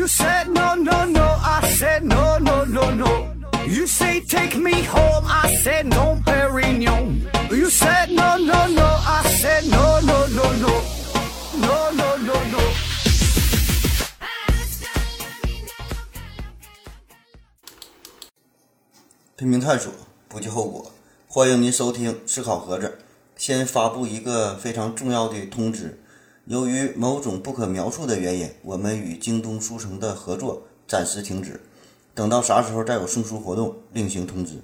You said no, no, no. I said no, no, no, no. You say take me home. I said no, Perignon. You said no, no, no. I said no, no, no, no. No, no, no, no. 拼命探索，不计后果。欢迎您收听思考盒子。先发布一个非常重要的通知：由于某种不可描述的原因，我们与京东书城的合作暂时停止。等到啥时候再有送书活动，另行通知。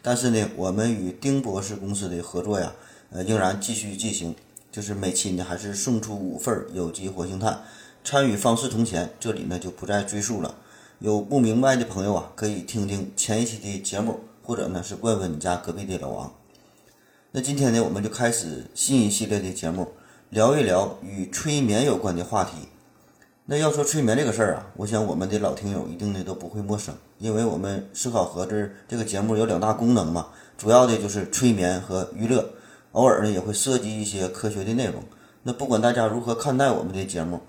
但是呢，我们与丁博士公司的合作呀，呃，仍然继续进行。就是每期呢，还是送出五份有机活性炭。参与方式同前，这里呢就不再赘述了。有不明白的朋友啊，可以听听前一期的节目，或者呢是问问你家隔壁的老王。那今天呢，我们就开始新一系列的节目，聊一聊与催眠有关的话题。那要说催眠这个事儿啊，我想我们的老听友一定呢都不会陌生，因为我们思考盒子这个节目有两大功能嘛，主要的就是催眠和娱乐，偶尔呢也会涉及一些科学的内容。那不管大家如何看待我们的节目，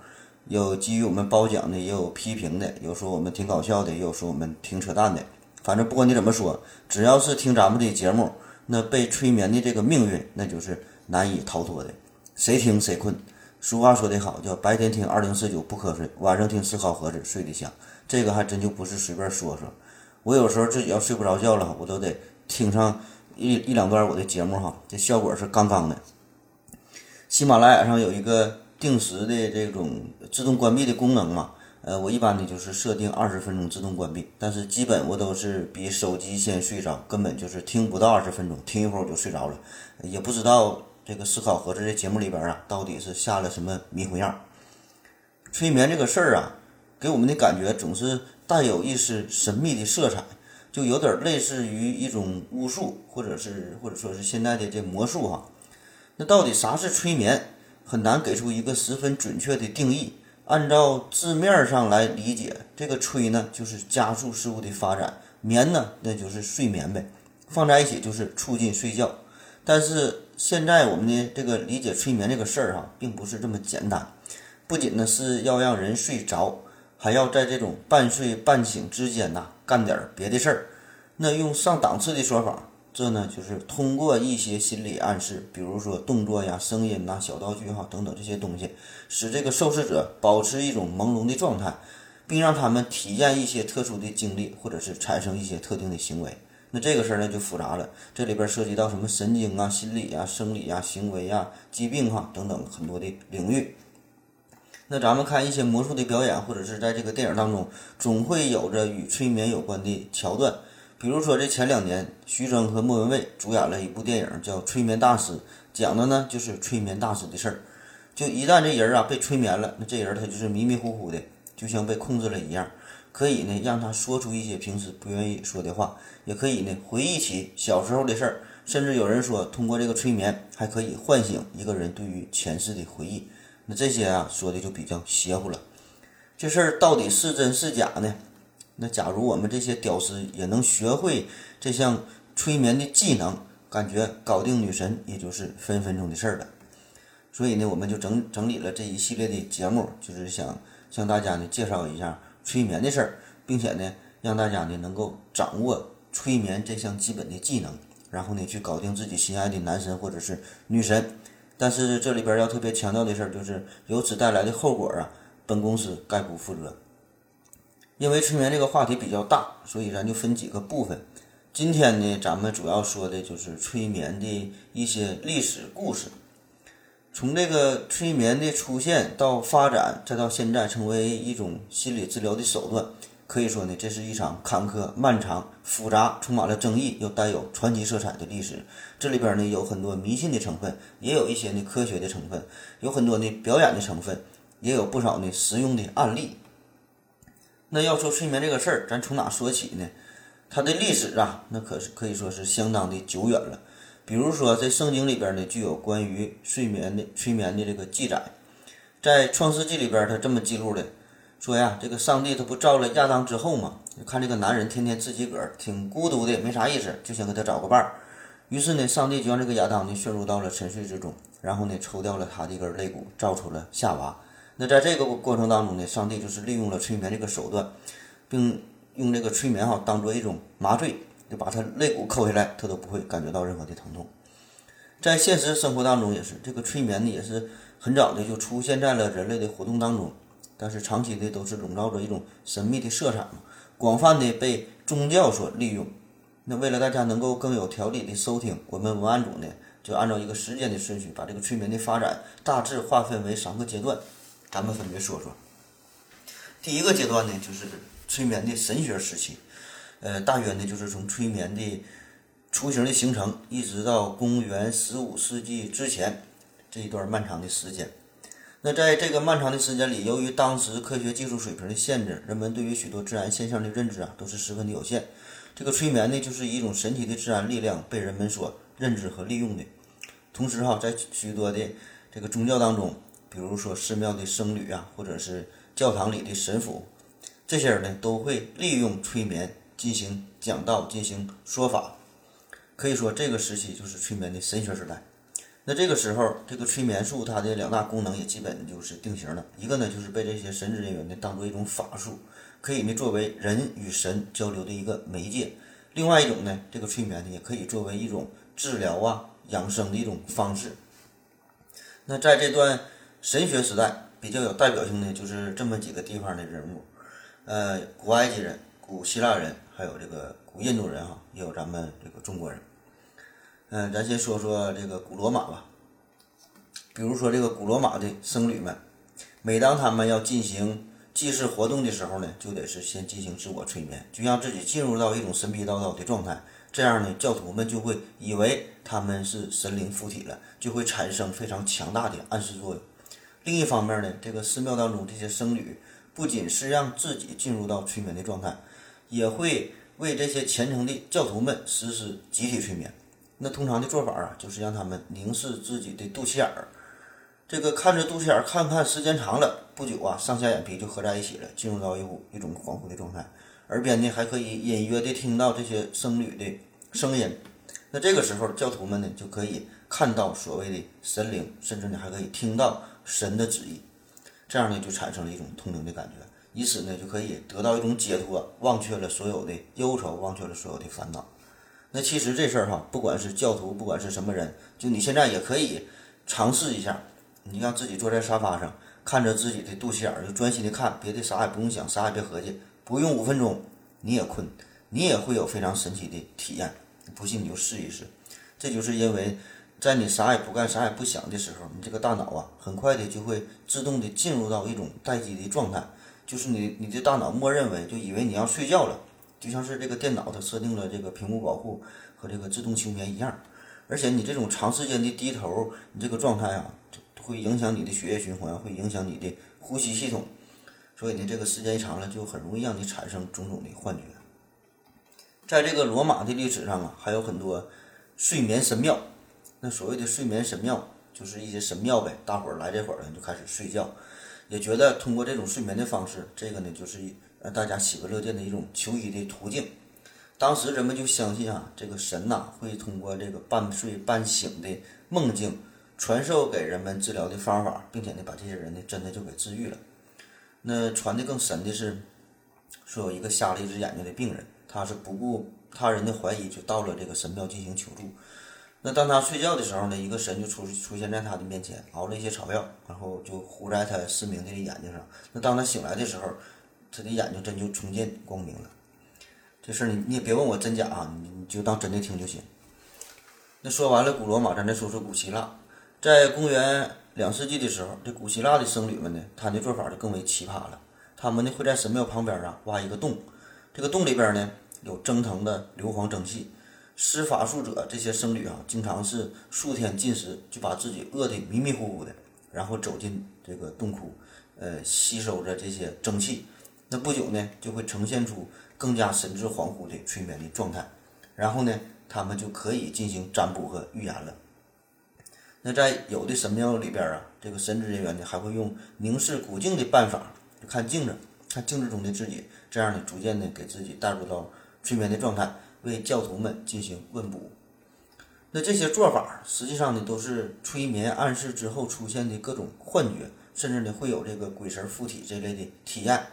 有基于我们褒奖的，也有批评的，有说我们挺搞笑的，也有说我们挺扯淡的。反正不管你怎么说，只要是听咱们的节目，那被催眠的这个命运，那就是难以逃脱的，谁听谁困。俗话说得好，叫白天听二零四九不瞌睡，晚上听思考盒子睡得香。这个还真就不是随便说说。我有时候自己要睡不着觉了，我都得听上一一两段我的节目哈，这效果是杠杠的。喜马拉雅上有一个定时的这种自动关闭的功能嘛，呃，我一般呢就是设定二十分钟自动关闭，但是基本我都是比手机先睡着，根本就是听不到二十分钟，听一会儿我就睡着了，也不知道这个思考盒子这节目里边啊到底是下了什么迷魂药。催眠这个事儿啊，给我们的感觉总是带有一丝神秘的色彩，就有点类似于一种巫术，或者是或者说是现在的这魔术哈。那到底啥是催眠？很难给出一个十分准确的定义。按照字面上来理解，这个催呢就是加速事物的发展，眠呢那就是睡眠呗，放在一起就是促进睡觉。但是现在我们的这个理解催眠这个事儿哈，并不是这么简单。不仅呢是要让人睡着，还要在这种半睡半醒之间呐干点别的事儿。那用上档次的说法。这呢，就是通过一些心理暗示，比如说动作呀、声音呐、小道具哈等等这些东西，使这个受试者保持一种朦胧的状态，并让他们体验一些特殊的经历，或者是产生一些特定的行为。那这个事儿呢就复杂了，这里边涉及到什么神经啊、心理啊、生理啊、行为啊、疾病哈等等很多的领域。那咱们看一些魔术的表演，或者是在这个电影当中，总会有着与催眠有关的桥段。比如说，这前两年，徐峥和莫文蔚主演了一部电影，叫《催眠大师》，讲的呢就是催眠大师的事儿。就一旦这人啊被催眠了，那这人他就是迷迷糊糊的，就像被控制了一样，可以呢让他说出一些平时不愿意说的话，也可以呢回忆起小时候的事儿，甚至有人说通过这个催眠还可以唤醒一个人对于前世的回忆。那这些啊说的就比较邪乎了。这事儿到底是真是假呢？那假如我们这些屌丝也能学会这项催眠的技能，感觉搞定女神也就是分分钟的事儿了。所以呢，我们就整整理了这一系列的节目，就是想向大家呢介绍一下催眠的事儿，并且呢让大家呢能够掌握催眠这项基本的技能，然后呢去搞定自己心爱的男神或者是女神。但是这里边要特别强调的事儿就是，由此带来的后果啊，本公司概不负责。因为催眠这个话题比较大，所以咱就分几个部分。今天呢，咱们主要说的就是催眠的一些历史故事。从这个催眠的出现到发展，再到现在成为一种心理治疗的手段，可以说呢，这是一场坎坷、漫长、复杂、充满了争议又带有传奇色彩的历史。这里边呢，有很多迷信的成分，也有一些呢科学的成分，有很多呢表演的成分，也有不少呢实用的案例。那要说催眠这个事儿，咱从哪说起呢？它的历史啊，那可是可以说是相当的久远了。比如说，在圣经里边呢，就有关于睡眠的催眠的这个记载。在创世纪里边，他这么记录的，说呀，这个上帝他不造了亚当之后嘛，看这个男人天天自己个儿挺孤独的，没啥意思，就想给他找个伴儿。于是呢，上帝就让这个亚当呢陷入到了沉睡之中，然后呢，抽掉了他的一根肋骨，造出了夏娃。那在这个过程当中呢，上帝就是利用了催眠这个手段，并用这个催眠哈当做一种麻醉，就把他肋骨抠下来，他都不会感觉到任何的疼痛。在现实生活当中也是，这个催眠呢也是很早的就出现在了人类的活动当中，但是长期的都是笼罩着一种神秘的色彩嘛，广泛的被宗教所利用。那为了大家能够更有条理的收听，我们文案组呢就按照一个时间的顺序，把这个催眠的发展大致划分为三个阶段，咱们分别说说。第一个阶段呢，就是催眠的神学时期，呃，大约呢就是从催眠的雏形的形成，一直到公元十五世纪之前这一段漫长的时间。那在这个漫长的时间里，由于当时科学技术水平的限制，人们对于许多自然现象的认知啊都是十分的有限。这个催眠呢，就是一种神奇的自然力量被人们所认知和利用的。同时哈，在许多的这个宗教当中，比如说寺庙的僧侣啊，或者是教堂里的神父，这些人呢都会利用催眠进行讲道、进行说法。可以说，这个时期就是催眠的神学时代。那这个时候，这个催眠术它的两大功能也基本就是定型了。一个呢，就是被这些神职人员呢当做一种法术，可以呢作为人与神交流的一个媒介；另外一种呢，这个催眠呢也可以作为一种治疗啊、养生的一种方式。那在这段神学时代，比较有代表性的就是这么几个地方的人物，呃，古埃及人、古希腊人，还有这个。古印度人哈，也有咱们这个中国人。嗯，咱先说说这个古罗马吧。比如说这个古罗马的僧侣们，每当他们要进行祭祀活动的时候呢，就得是先进行自我催眠，就让自己进入到一种神逼叨叨的状态。这样呢，教徒们就会以为他们是神灵附体了，就会产生非常强大的暗示作用。另一方面呢，这个寺庙当中这些僧侣不仅是让自己进入到催眠的状态，也会。为这些虔诚的教徒们实施集体催眠，那通常的做法啊，就是让他们凝视自己的肚脐眼儿，这个看着肚脐眼儿看看时间长了，不久啊，上下眼皮就合在一起了，进入到一股一种恍惚的状态，耳边呢还可以隐约的听到这些僧侣的声音，那这个时候教徒们呢就可以看到所谓的神灵，甚至呢还可以听到神的旨意，这样呢就产生了一种通灵的感觉。以此呢，就可以得到一种解脱，忘却了所有的忧愁，忘却了所有的烦恼。那其实这事儿哈，不管是教徒，不管是什么人，就你现在也可以尝试一下。你让自己坐在沙发上，看着自己的肚脐眼儿，就专心的看，别的啥也不用想，啥也别合计，不用五分钟，你也困，你也会有非常神奇的体验。不信你就试一试。这就是因为在你啥也不干、啥也不想的时候，你这个大脑啊，很快的就会自动的进入到一种待机的状态。就是你，你的大脑默认为就以为你要睡觉了，就像是这个电脑它设定了这个屏幕保护和这个自动休眠一样。而且你这种长时间的低头，你这个状态啊，会影响你的血液循环，会影响你的呼吸系统。所以呢，这个时间一长了，就很容易让你产生种种的幻觉。在这个罗马的历史上啊，还有很多睡眠神庙。那所谓的睡眠神庙，就是一些神庙呗，大伙儿来这会儿呢就开始睡觉。也觉得通过这种睡眠的方式，这个呢就是让大家喜闻乐见的一种求医的途径。当时人们就相信啊，这个神呐会通过这个半睡半醒的梦境传授给人们治疗的方法，并且呢把这些人呢真的就给治愈了。那传的更神的是，说有一个瞎了一只眼睛的病人，他是不顾他人的怀疑，就到了这个神庙进行求助。那当他睡觉的时候呢，一个神就出出现在他的面前，熬了一些草药，然后就糊在他失明的眼睛上。那当他醒来的时候，他的眼睛真就重见光明了。这事儿你你也别问我真假啊，你你就当真的听就行。那说完了古罗马，咱再说说古希腊。在公元两世纪的时候，这古希腊的僧侣们呢，他的做法就更为奇葩了。他们呢会在神庙旁边啊挖一个洞，这个洞里边呢有蒸腾的硫磺蒸汽。施法术者这些僧侣啊，经常是数天禁食，就把自己饿得迷迷糊糊的，然后走进这个洞窟，呃，吸收着这些蒸汽。那不久呢，就会呈现出更加神志恍惚的催眠的状态，然后呢，他们就可以进行占卜和预言了。那在有的神庙里边啊，这个神职人员呢，还会用凝视古镜的办法，就看镜子，看镜子中的自己，这样呢，逐渐的给自己带入到催眠的状态。为教徒们进行问卜，那这些做法实际上呢，都是催眠暗示之后出现的各种幻觉，甚至呢会有这个鬼神附体这类的体验。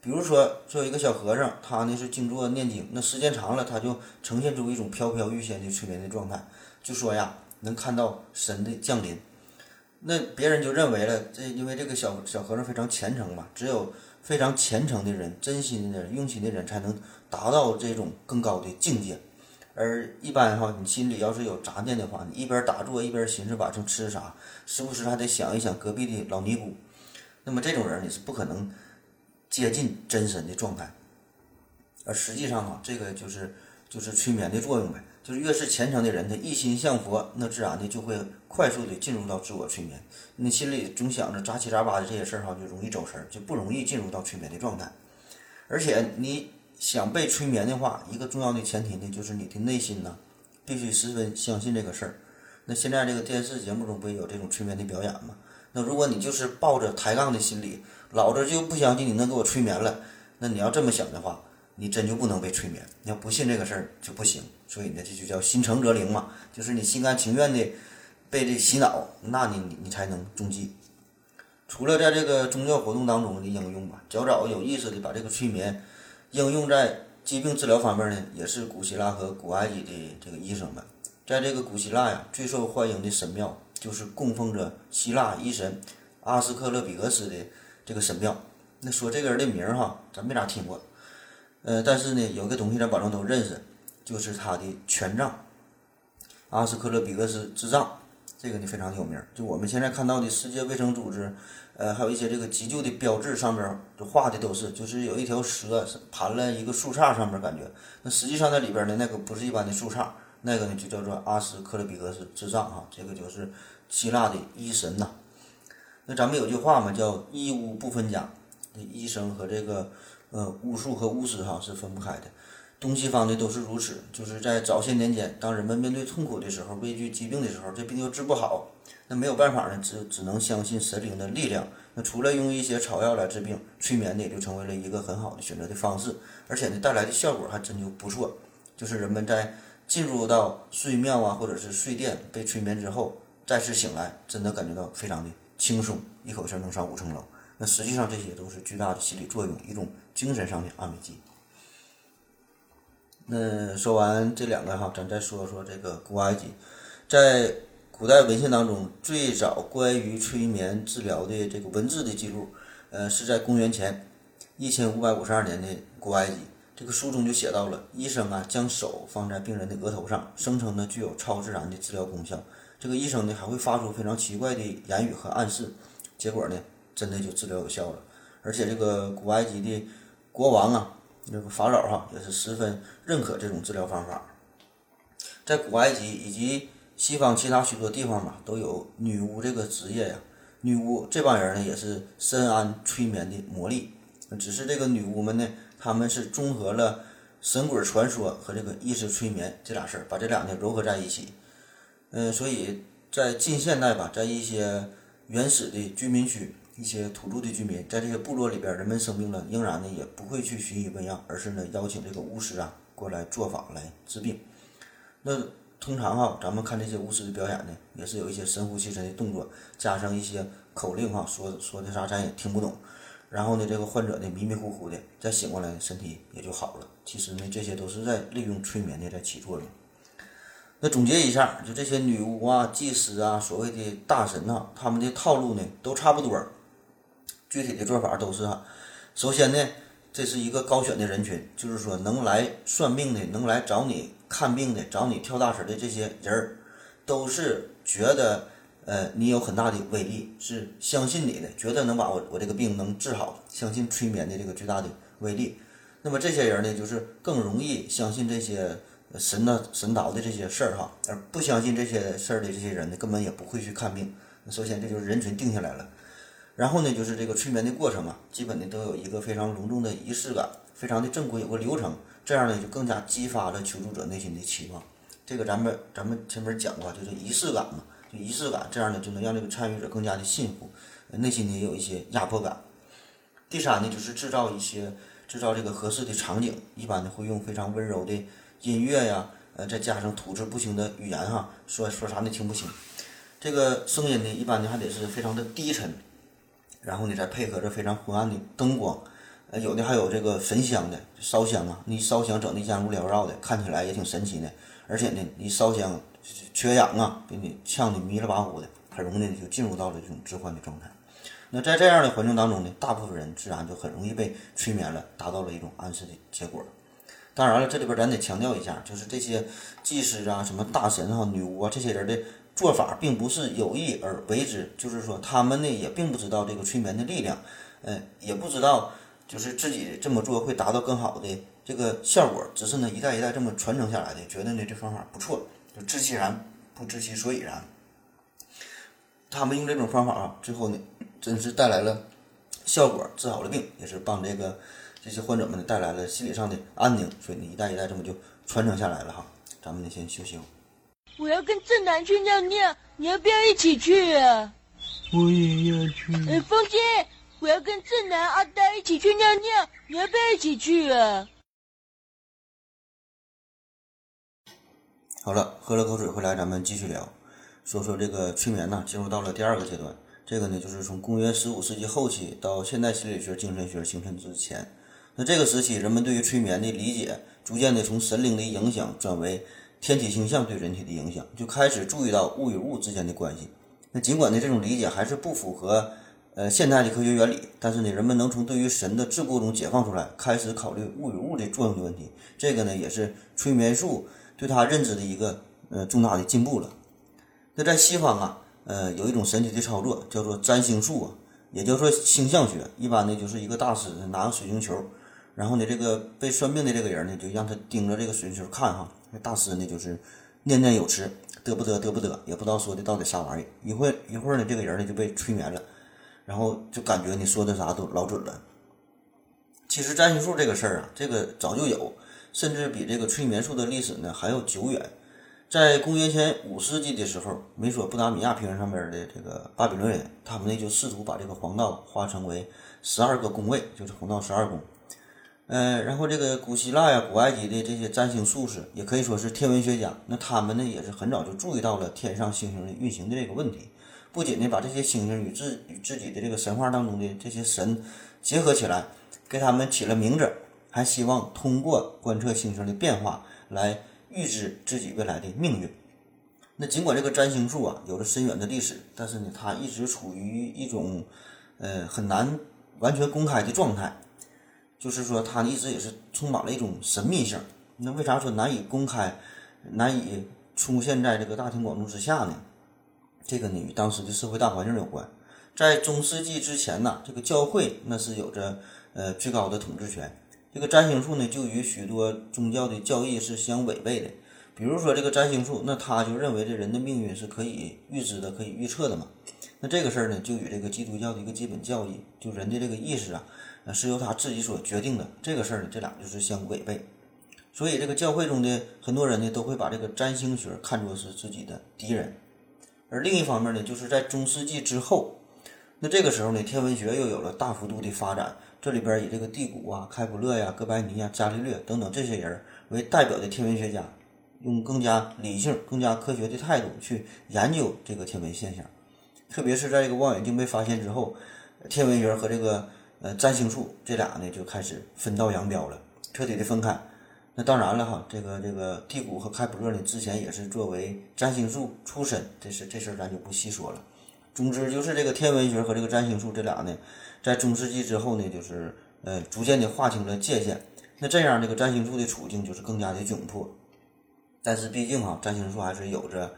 比如说，说一个小和尚，他呢是静坐念经，那时间长了，他就呈现出一种飘飘欲仙的催眠的状态，就说呀能看到神的降临。那别人就认为了，这因为这个小小和尚非常虔诚嘛，只有非常虔诚的人、真心的人、用心的人才能达到这种更高的境界。而一般哈，你心里要是有杂念的话，你一边打坐一边寻思晚上吃啥，时不时还得想一想隔壁的老尼姑。那么这种人你是不可能接近真神的状态。而实际上啊，这个就是就是催眠的作用呗。就是越是虔诚的人，他一心向佛，那自然的就会快速的进入到自我催眠。你心里总想着杂七杂八的这些事儿哈，就容易走神，就不容易进入到催眠的状态。而且你想被催眠的话，一个重要的前提呢，就是你的内心呢，必须十分相信这个事儿。那现在这个电视节目中不也有这种催眠的表演吗？那如果你就是抱着抬杠的心理，老子就不相信你能给我催眠了，那你要这么想的话。你真就不能被催眠，你要不信这个事儿就不行。所以呢，这就叫心诚则灵嘛，就是你心甘情愿的被这洗脑，那你你你才能中计。除了在这个宗教活动当中的应用吧，较早有意识的把这个催眠应用在疾病治疗方面呢，也是古希腊和古埃及的这个医生们。在这个古希腊呀，最受欢迎的神庙就是供奉着希腊医神阿斯克勒比俄斯的这个神庙。那说这个人的名儿哈，咱没咋听过。呃，但是呢，有个东西咱保证都认识，就是他的权杖——阿斯克勒比克斯之杖，这个呢非常有名。就我们现在看到的世界卫生组织，呃，还有一些这个急救的标志上面就画的都是，就是有一条蛇盘了一个树杈上面，感觉那实际上那里边呢，那个不是一般的树杈，那个呢就叫做阿斯克勒比克斯之杖哈，这个就是希腊的医神呐。那咱们有句话嘛，叫医巫不分家，医生和这个。呃，巫术和巫师哈是分不开的，东西方的都是如此。就是在早些年间，当人们面对痛苦的时候，畏惧疾病的时候，这病又治不好，那没有办法呢，只只能相信神灵的力量。那除了用一些草药来治病，催眠呢也就成为了一个很好的选择的方式，而且呢带来的效果还真就不错。就是人们在进入到睡庙啊，或者是睡店被催眠之后，再次醒来，真的感觉到非常的轻松，一口气能上五层楼。那实际上这些都是巨大的心理作用，一种。精神上的安慰剂。那说完这两个哈，咱再说说这个古埃及，在古代文献当中，最早关于催眠治疗的这个文字的记录，呃，是在公元前一千五百五十二年的古埃及。这个书中就写到了，医生啊将手放在病人的额头上，声称呢具有超自然的治疗功效。这个医生呢还会发出非常奇怪的言语和暗示，结果呢真的就治疗有效了。而且这个古埃及的国王啊，那个法老哈也是十分认可这种治疗方法。在古埃及以及西方其他许多地方吧，都有女巫这个职业呀。女巫这帮人呢，也是深谙催眠的魔力。只是这个女巫们呢，他们是综合了神鬼传说和这个意识催眠这俩事儿，把这俩呢融合在一起。嗯，所以在近现代吧，在一些原始的居民区。一些土著的居民在这些部落里边，人们生病了，仍然呢也不会去寻医问药，而是呢邀请这个巫师啊过来做法来治病。那通常哈，咱们看这些巫师的表演呢，也是有一些神乎其神的动作，加上一些口令哈，说说的啥咱也听不懂。然后呢，这个患者呢迷迷糊糊的，再醒过来，身体也就好了。其实呢，这些都是在利用催眠的在起作用。那总结一下，就这些女巫啊、祭司啊、所谓的大神呐，他们的套路呢都差不多。具体的做法都是哈，首先呢，这是一个高选的人群，就是说能来算命的、能来找你看病的、找你跳大神的这些人儿，都是觉得呃你有很大的威力，是相信你的，觉得能把我我这个病能治好，相信催眠的这个巨大的威力。那么这些人呢，就是更容易相信这些神呐神道的这些事儿哈，而不相信这些事儿的这些人呢，根本也不会去看病。首先这就是人群定下来了。然后呢，就是这个催眠的过程嘛，基本的都有一个非常隆重的仪式感，非常的正规，有个流程，这样呢就更加激发了求助者内心的期望。这个咱们咱们前面讲过，就是仪式感嘛，就仪式感，这样呢就能让这个参与者更加的信服，内心呢也有一些压迫感。第三呢，就是制造一些制造这个合适的场景，一般呢会用非常温柔的音乐呀，呃，再加上吐字不清的语言哈，说说啥你听不清。这个声音呢，一般呢还得是非常的低沉。然后呢再配合着非常昏暗的灯光，呃，有的还有这个焚香的烧香啊，你烧香整的烟雾缭绕的，看起来也挺神奇的。而且呢，你烧香缺氧啊，给你呛的迷了巴糊的，很容易呢就进入到了这种致幻的状态。那在这样的环境当中呢，大部分人自然就很容易被催眠了，达到了一种暗示的结果。当然了，这里边咱得强调一下，就是这些祭师啊、什么大神啊、女巫啊这些人的做法，并不是有意而为之，就是说他们呢也并不知道这个催眠的力量，嗯，也不知道就是自己这么做会达到更好的这个效果，只是呢一代一代这么传承下来的，觉得呢这方法不错，就知其然不知其所以然。他们用这种方法啊，最后呢真是带来了效果，治好了病，也是帮这个。这些患者们呢带来了心理上的安宁，所以呢一代一代这么就传承下来了哈。咱们呢先休息。我要跟正南去尿尿，你要不要一起去啊？我也要去。哎，风姐，我要跟正南、阿呆一起去尿尿，你要不要一起去啊？好了，喝了口水回来，咱们继续聊，说说这个催眠呢，进入到了第二个阶段。这个呢就是从公元十五世纪后期到现代心理学、精神学形成之前。那这个时期，人们对于催眠的理解，逐渐的从神灵的影响转为天体星象对人体的影响，就开始注意到物与物之间的关系。那尽管呢，这种理解还是不符合呃现代的科学原理，但是呢，人们能从对于神的桎梏中解放出来，开始考虑物与物的作用的问题。这个呢，也是催眠术对他认知的一个呃重大的进步了。那在西方啊，呃，有一种神奇的操作叫做占星术啊，也叫做星象学。一般呢，就是一个大师拿个水晶球。然后呢，这个被算命的这个人呢，就让他盯着这个水晶球看哈。那大师呢，就是念念有词，得不得，得不得，也不知道说的到底啥玩意儿。一会一会儿呢，这个人呢就被催眠了，然后就感觉你说的啥都老准了。其实占星术这个事儿啊，这个早就有，甚至比这个催眠术的历史呢还要久远。在公元前五世纪的时候，美索不达米亚平原上边的这个巴比伦人，他们呢就试图把这个黄道划成为十二个宫位，就是黄道十二宫。呃，然后这个古希腊呀、古埃及的这些占星术士，也可以说是天文学家。那他们呢，也是很早就注意到了天上星星的运行的这个问题。不仅呢，把这些星星与自与自己的这个神话当中的这些神结合起来，给他们起了名字，还希望通过观测星星的变化来预知自己未来的命运。那尽管这个占星术啊有着深远的历史，但是呢，它一直处于一种呃很难完全公开的状态。就是说，他一直也是充满了一种神秘性。那为啥说难以公开、难以出现在这个大庭广众之下呢？这个呢与当时的社会大环境有关。在中世纪之前呢，这个教会那是有着呃最高的统治权。这个占星术呢，就与许多宗教的教义是相违背的。比如说这个占星术，那他就认为这人的命运是可以预知的、可以预测的嘛。那这个事儿呢，就与这个基督教的一个基本教义，就人的这个意识啊。是由他自己所决定的，这个事儿呢，这俩就是相违背，所以这个教会中的很多人呢，都会把这个占星学看作是自己的敌人。而另一方面呢，就是在中世纪之后，那这个时候呢，天文学又有了大幅度的发展，这里边以这个蒂古啊、开普勒呀、哥白尼呀、伽利略等等这些人为代表的天文学家，用更加理性、更加科学的态度去研究这个天文现象，特别是在这个望远镜被发现之后，天文学和这个。呃，占星术这俩呢就开始分道扬镳了，彻底的分开。那当然了哈，这个这个蒂古和开普勒呢之前也是作为占星术出身，这是这事儿咱就不细说了。总之就是这个天文学和这个占星术这俩呢，在中世纪之后呢，就是呃逐渐的划清了界限。那这样这个占星术的处境就是更加的窘迫。但是毕竟哈，占星术还是有着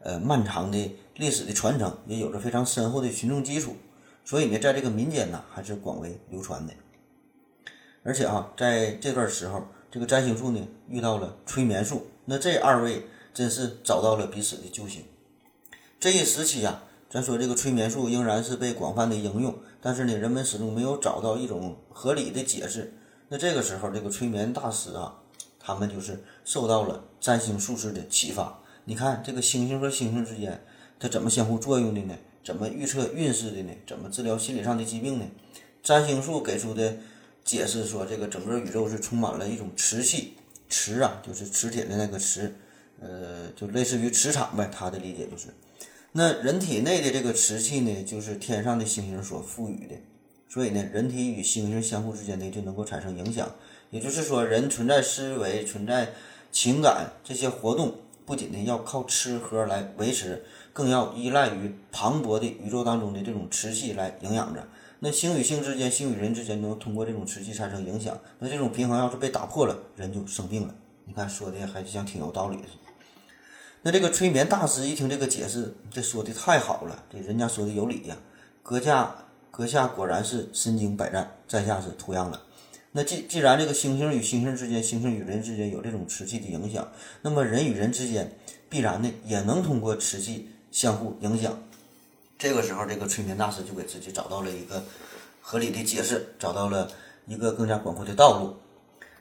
呃漫长的历史的传承，也有着非常深厚的群众基础。所以呢，在这个民间呢，还是广为流传的。而且啊，在这段时候，这个占星术呢遇到了催眠术，那这二位真是找到了彼此的救星。这一时期呀，咱说这个催眠术仍然是被广泛的应用，但是呢，人们始终没有找到一种合理的解释。那这个时候，这个催眠大师啊，他们就是受到了占星术士的启发。你看，这个星星和星星之间，它怎么相互作用的呢？怎么预测运势的呢？怎么治疗心理上的疾病呢？占星术给出的解释说，这个整个宇宙是充满了一种磁气，磁啊，就是磁铁的那个磁，呃，就类似于磁场呗。他的理解就是，那人体内的这个磁气呢，就是天上的星星所赋予的，所以呢，人体与星星相互之间呢就能够产生影响。也就是说，人存在思维、存在情感这些活动，不仅呢要靠吃喝来维持，更要依赖于磅礴的宇宙当中的这种磁气来营养着。那星与星之间，星与人之间能通过这种磁气产生影响，那这种平衡要是被打破了，人就生病了。你看说的还像挺有道理的。那这个催眠大师一听这个解释，这说的太好了，这人家说的有理呀。阁下阁下果然是身经百战，在下是图样了。那既既然这个星星与星星之间，星星与人之间有这种磁气的影响，那么人与人之间必然呢也能通过磁气相互影响。这个时候，这个催眠大师就给自己找到了一个合理的解释，找到了一个更加广阔的道路。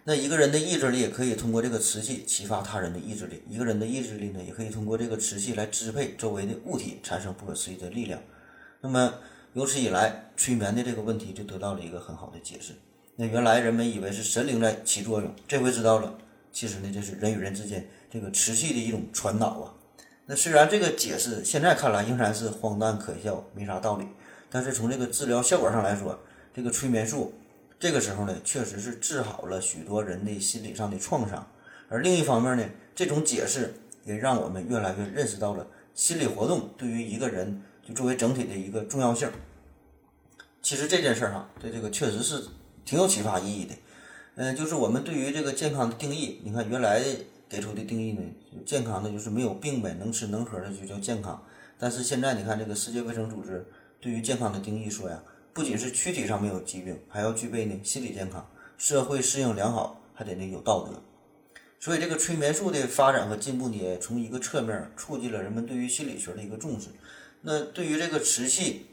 那一个人的意志力也可以通过这个磁气启发他人的意志力，一个人的意志力呢，也可以通过这个磁气来支配周围的物体，产生不可思议的力量。那么由此以来，催眠的这个问题就得到了一个很好的解释。那原来人们以为是神灵在起作用，这回知道了，其实呢，这是人与人之间这个持续的一种传导啊。那虽然这个解释现在看来仍然是荒诞可笑，没啥道理，但是从这个治疗效果上来说，这个催眠术这个时候呢，确实是治好了许多人的心理上的创伤。而另一方面呢，这种解释也让我们越来越认识到了心理活动对于一个人就作为整体的一个重要性。其实这件事儿哈，对这个确实是挺有启发意义的。嗯，就是我们对于这个健康的定义，你看原来。给出的定义呢，健康的就是没有病呗，能吃能喝的就叫健康。但是现在你看，这个世界卫生组织对于健康的定义说呀，不仅是躯体上没有疾病，还要具备呢心理健康、社会适应良好，还得呢有道德。所以这个催眠术的发展和进步呢，也从一个侧面促进了人们对于心理学的一个重视。那对于这个瓷器，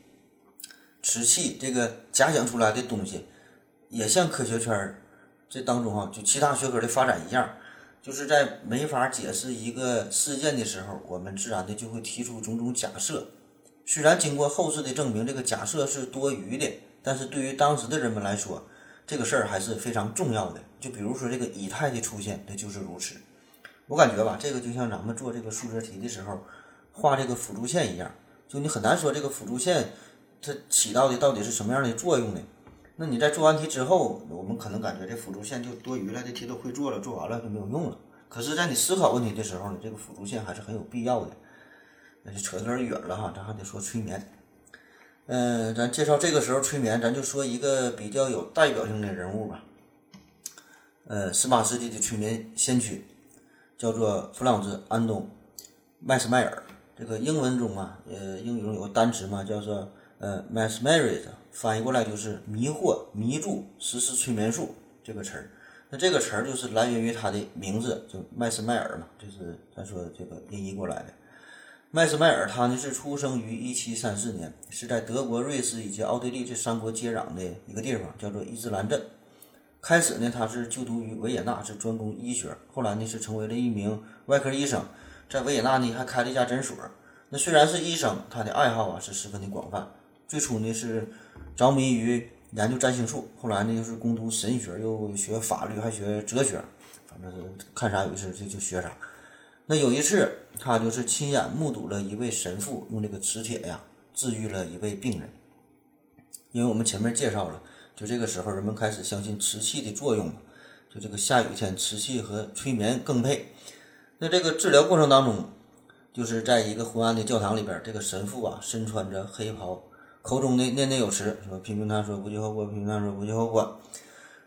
瓷器这个假想出来的东西，也像科学圈这当中哈，就其他学科的发展一样。就是在没法解释一个事件的时候，我们自然的就会提出种种假设。虽然经过后世的证明，这个假设是多余的，但是对于当时的人们来说，这个事儿还是非常重要的。就比如说这个以太的出现，它就是如此。我感觉吧，这个就像咱们做这个数学题的时候画这个辅助线一样，就你很难说这个辅助线它起到的到底是什么样的作用呢？那你在做完题之后，我们可能感觉这辅助线就多余了，这题都会做了，做完了就没有用了。可是，在你思考问题的时候呢，这个辅助线还是很有必要的。那就扯有点远了哈，咱还得说催眠。嗯，咱介绍这个时候催眠，咱就说一个比较有代表性的人物吧。呃，十八世纪的催眠先驱叫做弗朗兹·安东·麦斯迈尔。这个英文中啊，呃，英语中有个单词嘛，叫做呃，mesmerize。翻译过来就是迷惑、迷住、实施催眠术这个词儿。那这个词儿就是来源于他的名字，就麦斯迈尔嘛，就是咱说这个音译过来的。麦斯迈尔他呢是出生于一七三四年，是在德国、瑞士以及奥地利这三国接壤的一个地方，叫做伊兹兰镇。开始呢，他是就读于维也纳，是专攻医学。后来呢，是成为了一名外科医生，在维也纳呢还开了一家诊所。那虽然是医生，他的爱好啊是十分的广泛。最初呢是。着迷于研究占星术，后来呢又是攻读神学，又学法律，还学哲学，反正是看啥有意思就就学啥。那有一次，他就是亲眼目睹了一位神父用这个磁铁呀治愈了一位病人。因为我们前面介绍了，就这个时候人们开始相信瓷器的作用就这个下雨天瓷器和催眠更配。那这个治疗过程当中，就是在一个昏暗的教堂里边，这个神父啊身穿着黑袍。口中呢念念有词，说拼命探索不计后果，拼命探索不计后果。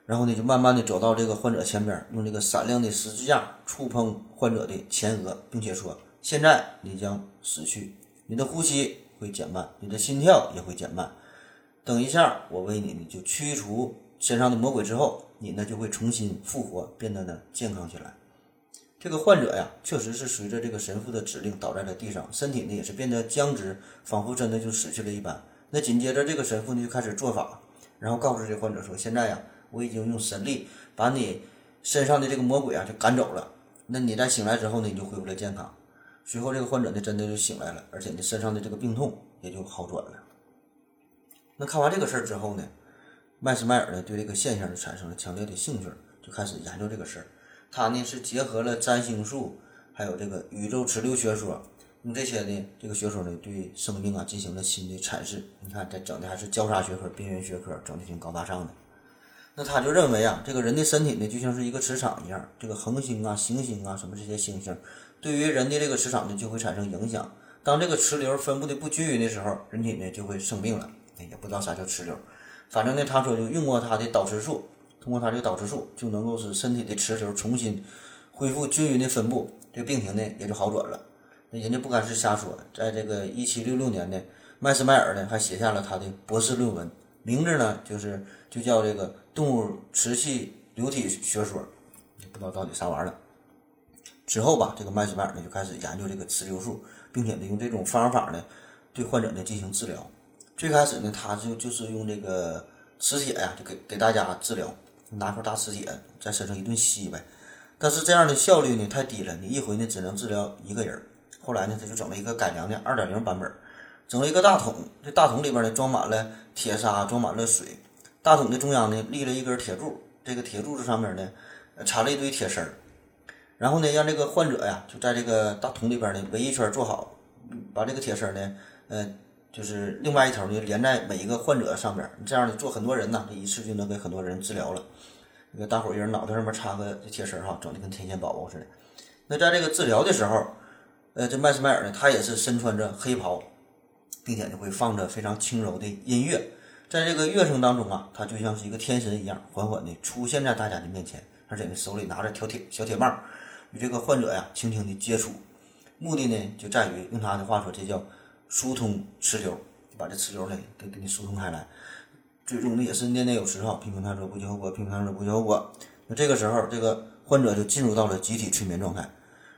然后呢，就慢慢的走到这个患者前边，用这个闪亮的十字架触碰患者的前额，并且说：“现在你将死去，你的呼吸会减慢，你的心跳也会减慢。等一下，我为你就驱除身上的魔鬼之后，你呢就会重新复活，变得呢健康起来。”这个患者呀，确实是随着这个神父的指令倒在了地上，身体呢也是变得僵直，仿佛真的就死去了一般。那紧接着，这个神父呢就开始做法，然后告诉这患者说：“现在呀，我已经用神力把你身上的这个魔鬼啊就赶走了。那你在醒来之后呢，你就恢复了健康。随后，这个患者呢真的就醒来了，而且呢身上的这个病痛也就好转了。那看完这个事儿之后呢，麦斯迈尔呢对这个现象就产生了强烈的兴趣，就开始研究这个事儿。他呢是结合了占星术，还有这个宇宙磁流学说。”用这些呢，这个学说呢，对生命啊进行了新的阐释。你看，这整的还是交叉学科、边缘学科，整的挺高大上的。那他就认为啊，这个人的身体呢，就像是一个磁场一样，这个恒星啊、行星啊，什么这些星星，对于人的这个磁场呢，就会产生影响。当这个磁流分布的不均匀的时候，人体呢就会生病了。也不知道啥叫磁流，反正呢，他说就用过他的导磁术，通过他这个导磁术，就能够使身体的磁流重新恢复均匀的分布，这个病情呢也就好转了。那人家不敢是瞎说，在这个一七六六年呢，麦斯迈尔呢还写下了他的博士论文，名字呢就是就叫这个动物磁气流体学说，也不知道到底啥玩意儿了。之后吧，这个麦斯迈尔呢就开始研究这个磁流术，并且呢用这种方法呢对患者呢进行治疗。最开始呢，他就就是用这个磁铁呀，就给给大家治疗，拿块大磁铁在身上一顿吸呗。但是这样的效率呢太低了，你一回呢只能治疗一个人。后来呢，他就整了一个改良的二点零版本，整了一个大桶，这大桶里边呢装满了铁砂，装满了水。大桶的中央呢立了一根铁柱，这个铁柱子上面呢插了一堆铁丝儿。然后呢，让这个患者呀就在这个大桶里边呢围一圈坐好，把这个铁丝呢，呃，就是另外一头呢连在每一个患者上面，这样呢做很多人呢，这一次就能给很多人治疗了。那个大伙儿一人脑袋上面插个铁丝儿哈，整的跟天线宝宝似的。那在这个治疗的时候，呃，这麦斯迈尔呢，他也是身穿着黑袍，并且呢会放着非常轻柔的音乐，在这个乐声当中啊，他就像是一个天神一样，缓缓地出现在大家的面前，而且呢手里拿着条铁小铁棒。与这个患者呀轻轻的接触，目的呢就在于用他的话说，这叫疏通磁流，把这磁流呢给给你疏通开来。最终呢也是念念有词哈，批评他说不计后果，批评他说不计后果。那这个时候，这个患者就进入到了集体催眠状态，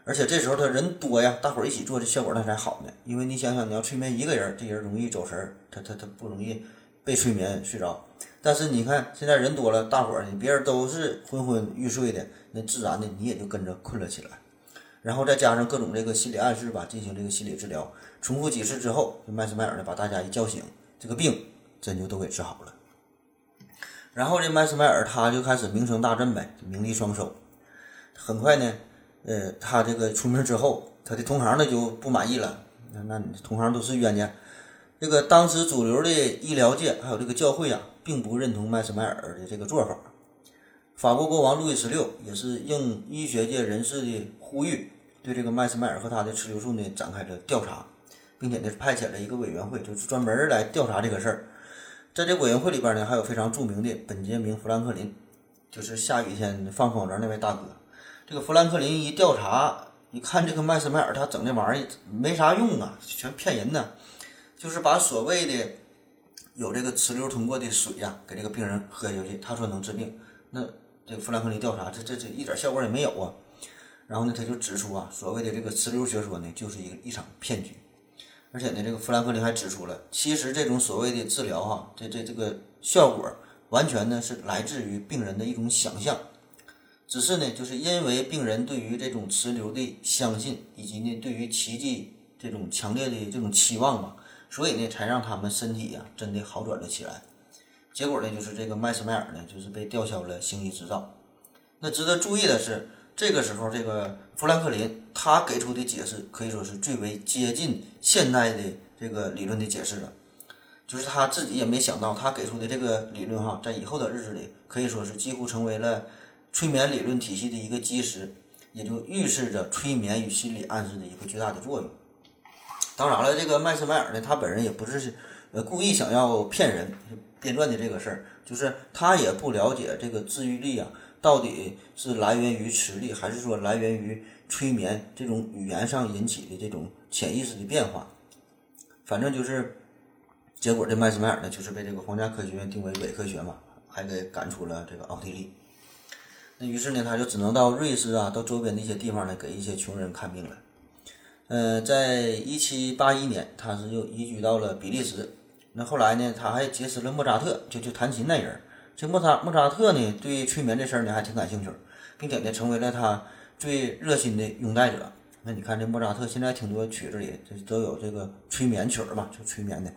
而且这时候他人多呀，大伙儿一起做，这效果那才好呢。因为你想想，你要催眠一个人，这人容易走神儿，他他他不容易被催眠睡着。但是你看现在人多了，大伙儿呢，别人都是昏昏欲睡的。那自然的你也就跟着困了起来，然后再加上各种这个心理暗示吧，进行这个心理治疗，重复几次之后，麦斯迈尔呢把大家一叫醒，这个病真就都给治好了。然后这麦斯迈尔他就开始名声大振呗，名利双收。很快呢，呃，他这个出名之后，他的同行呢就不满意了，那那同行都是冤家。这个当时主流的医疗界还有这个教会啊，并不认同麦斯迈尔的这个做法。法国国王路易十六也是应医学界人士的呼吁，对这个麦斯迈尔和他的磁流术呢展开了调查，并且呢派遣了一个委员会，就是专门来调查这个事儿。在这委员会里边呢，还有非常著名的本杰明·富兰克林，就是下雨天放风筝那位大哥。这个富兰克林一调查，一看这个麦斯迈尔他整这玩意儿没啥用啊，全骗人呢，就是把所谓的有这个磁流通过的水呀给这个病人喝下去，他说能治病，那。这个富兰克林调查，这这这一点效果也没有啊。然后呢，他就指出啊，所谓的这个磁流学说呢，就是一个一场骗局。而且呢，这个富兰克林还指出了，其实这种所谓的治疗哈，这这这个效果完全呢是来自于病人的一种想象。只是呢，就是因为病人对于这种磁流的相信，以及呢对于奇迹这种强烈的这种期望吧，所以呢才让他们身体呀真的好转了起来。结果呢，就是这个麦斯迈尔呢，就是被吊销了行医执照。那值得注意的是，这个时候这个富兰克林他给出的解释可以说是最为接近现代的这个理论的解释了。就是他自己也没想到，他给出的这个理论哈，在以后的日子里可以说是几乎成为了催眠理论体系的一个基石，也就预示着催眠与心理暗示的一个巨大的作用。当然了，这个麦斯迈尔呢，他本人也不是呃故意想要骗人。编撰的这个事儿，就是他也不了解这个治愈力啊，到底是来源于磁力，还是说来源于催眠这种语言上引起的这种潜意识的变化。反正就是，结果这麦斯迈尔呢，就是被这个皇家科学院定为伪科学嘛，还给赶出了这个奥地利。那于是呢，他就只能到瑞士啊，到周边的一些地方呢，给一些穷人看病了。呃，在一七八一年，他是又移居到了比利时。那后来呢，他还结识了莫扎特，就就弹琴那人。这莫扎莫扎特呢，对催眠这事儿呢还挺感兴趣，并且呢成为了他最热心的拥戴者。那你看这莫扎特现在挺多曲子里这都有这个催眠曲儿嘛，就催眠的。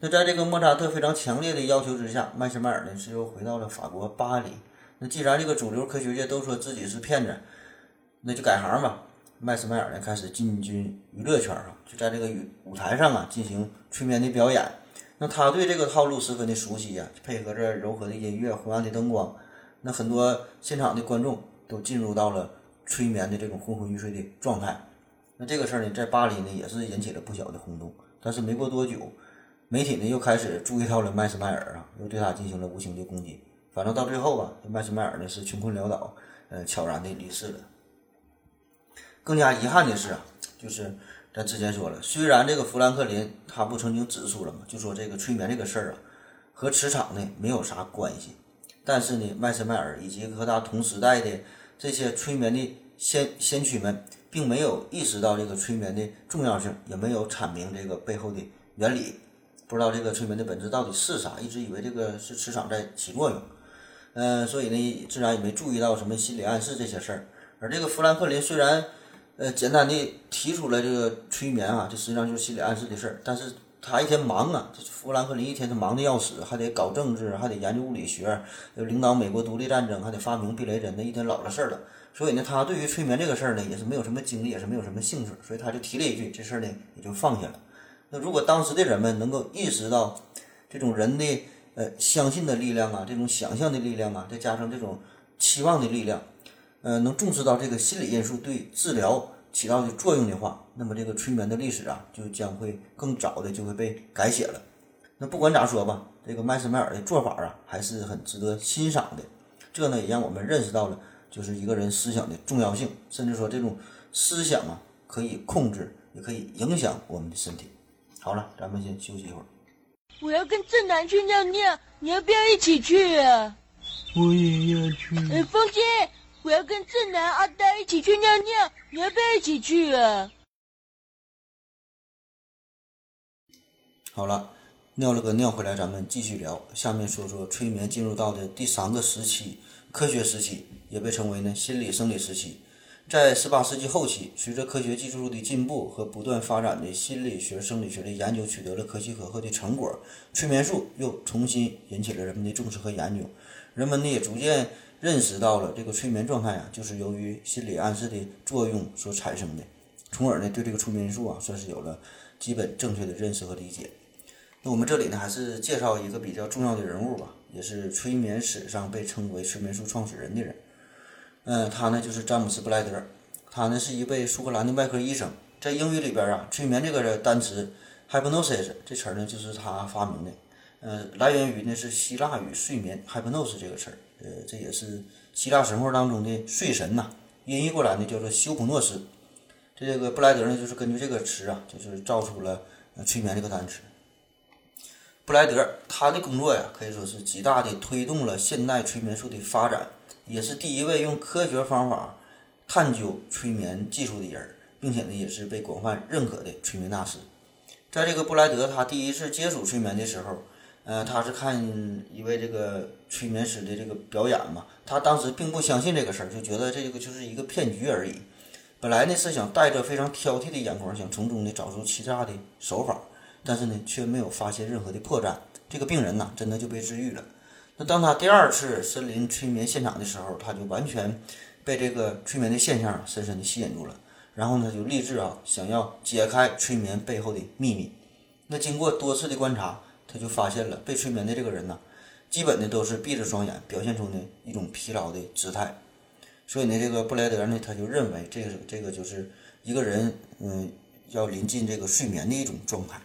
那在这个莫扎特非常强烈的要求之下，麦斯迈尔呢是又回到了法国巴黎。那既然这个主流科学界都说自己是骗子，那就改行吧。麦斯迈尔呢开始进军娱乐圈啊，就在这个舞舞台上啊进行催眠的表演。那他对这个套路十分的熟悉呀，配合着柔和的音乐、昏暗的灯光，那很多现场的观众都进入到了催眠的这种昏昏欲睡的状态。那这个事儿呢，在巴黎呢也是引起了不小的轰动。但是没过多久，媒体呢又开始注意到了麦斯迈尔啊，又对他进行了无情的攻击。反正到最后啊，麦斯迈尔呢是穷困潦倒，呃，悄然的离世了。更加遗憾的是啊，就是咱之前说了，虽然这个富兰克林他不曾经指出了嘛，就说这个催眠这个事儿啊，和磁场呢没有啥关系，但是呢，麦斯迈尔以及和他同时代的这些催眠的先先驱们，并没有意识到这个催眠的重要性，也没有阐明这个背后的原理，不知道这个催眠的本质到底是啥，一直以为这个是磁场在起作用，嗯，所以呢，自然也没注意到什么心理暗示这些事儿。而这个富兰克林虽然呃，简单的提出来这个催眠啊，这实际上就是心理暗示的事儿。但是他一天忙啊，这富兰克林一天他忙的要死，还得搞政治，还得研究物理学，又领导美国独立战争，还得发明避雷针，那一天老了事儿了。所以呢，他对于催眠这个事儿呢，也是没有什么精力，也是没有什么兴趣。所以他就提了一句，这事儿呢也就放下了。那如果当时的人们能够意识到这种人的呃相信的力量啊，这种想象的力量啊，再加上这种期望的力量。呃，能重视到这个心理因素对治疗起到的作用的话，那么这个催眠的历史啊，就将会更早的就会被改写了。那不管咋说吧，这个麦斯迈尔的做法啊，还是很值得欣赏的。这呢，也让我们认识到了，就是一个人思想的重要性，甚至说这种思想啊，可以控制，也可以影响我们的身体。好了，咱们先休息一会儿。我要跟正南去尿尿，你要不要一起去啊？我也要去。哎，风姐。我要跟正南、阿呆一起去尿尿，你要不要一起去啊？好了，尿了个尿回来，咱们继续聊。下面说说催眠进入到的第三个时期——科学时期，也被称为呢心理生理时期。在18世纪后期，随着科学技术的进步和不断发展的心理学、生理学的研究取得了可喜可贺的成果，催眠术又重新引起了人们的重视和研究。人们呢也逐渐。认识到了这个催眠状态啊，就是由于心理暗示的作用所产生的，从而呢对这个催眠术啊算是有了基本正确的认识和理解。那我们这里呢还是介绍一个比较重要的人物吧，也是催眠史上被称为催眠术创始人的人。嗯，他呢就是詹姆斯布莱德，他呢是一位苏格兰的外科医生。在英语里边啊，催眠这个单词 hypnosis 这词呢就是他发明的，呃，来源于呢是希腊语睡眠 hypnosis 这个词。呃，这也是希腊神话当中的睡神呐，音译过来呢叫做休普诺斯。这个布莱德呢，就是根据这个词啊，就是造出了催眠这个单词。布莱德他的工作呀，可以说是极大的推动了现代催眠术的发展，也是第一位用科学方法探究催眠技术的人，并且呢，也是被广泛认可的催眠大师。在这个布莱德他第一次接触催眠的时候。呃，他是看一位这个催眠师的这个表演嘛，他当时并不相信这个事儿，就觉得这个就是一个骗局而已。本来呢是想带着非常挑剔的眼光，想从中呢找出欺诈的手法，但是呢却没有发现任何的破绽。这个病人呢真的就被治愈了。那当他第二次身临催眠现场的时候，他就完全被这个催眠的现象深深的吸引住了，然后呢就立志啊想要解开催眠背后的秘密。那经过多次的观察。他就发现了被催眠的这个人呢，基本的都是闭着双眼，表现出呢一种疲劳的姿态。所以呢，这个布莱德呢，他就认为这个这个就是一个人嗯要临近这个睡眠的一种状态。